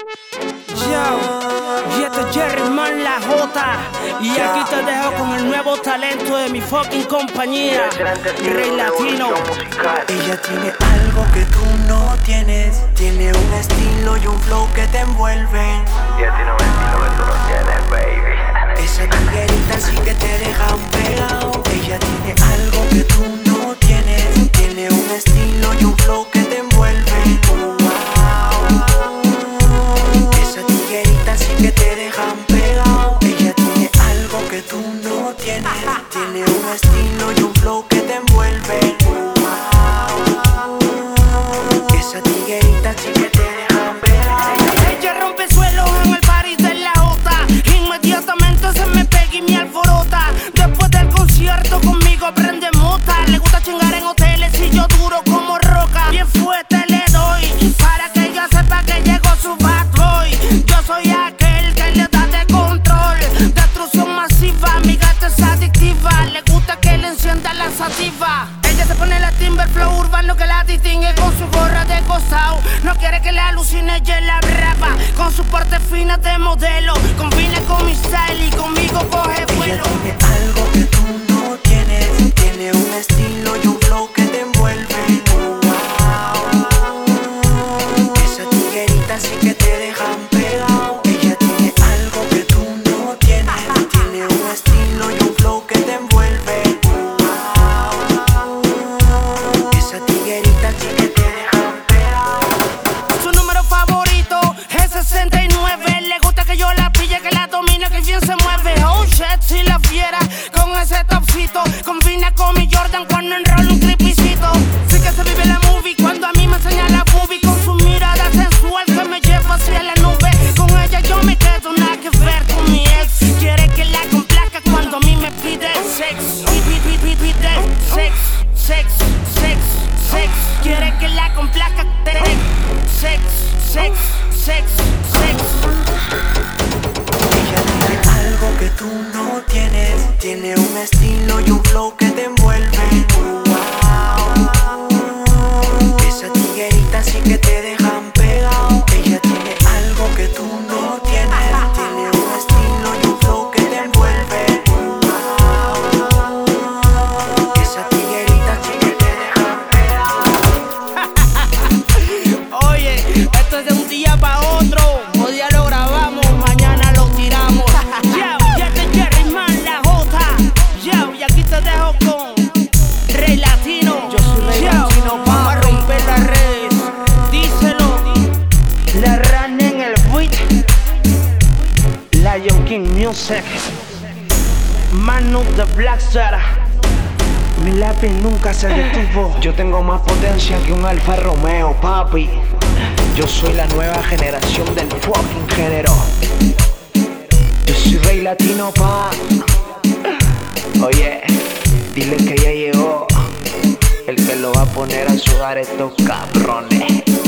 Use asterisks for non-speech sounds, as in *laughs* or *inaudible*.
Yo, y este es Jerry Man La J. Y aquí te dejo con el nuevo talento de mi fucking compañía, Rey Latino. Ella tiene algo que tú no tienes. Tiene un estilo y un flow que te envuelven. Y a ti no me estilo que tú no Con su porte fina de modelo. Combina con mi style y conmigo coge vuelo. Yo me quedo nada que ver con mi ex. Quiere que la complaca cuando a mí me pide sex. Pide, pide, pide, pide sex, sex, sex, sex. Quiere que la complaca. Sex, sex, sex, sex. Ella tiene algo que tú no tienes. Tiene un estilo y un flow que te envuelve. Wow. Esa tiguerita sí que te dejan Music. Manu de Black Star. Mi lápiz nunca se detuvo. *laughs* Yo tengo más potencia que un Alfa Romeo, papi. Yo soy la nueva generación del fucking género. Yo soy rey latino, pa. Oye, dile que ya llegó. El que lo va a poner a sudar estos cabrones.